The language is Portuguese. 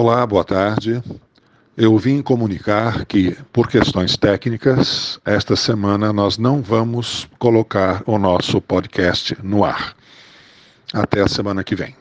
Olá, boa tarde. Eu vim comunicar que, por questões técnicas, esta semana nós não vamos colocar o nosso podcast no ar. Até a semana que vem.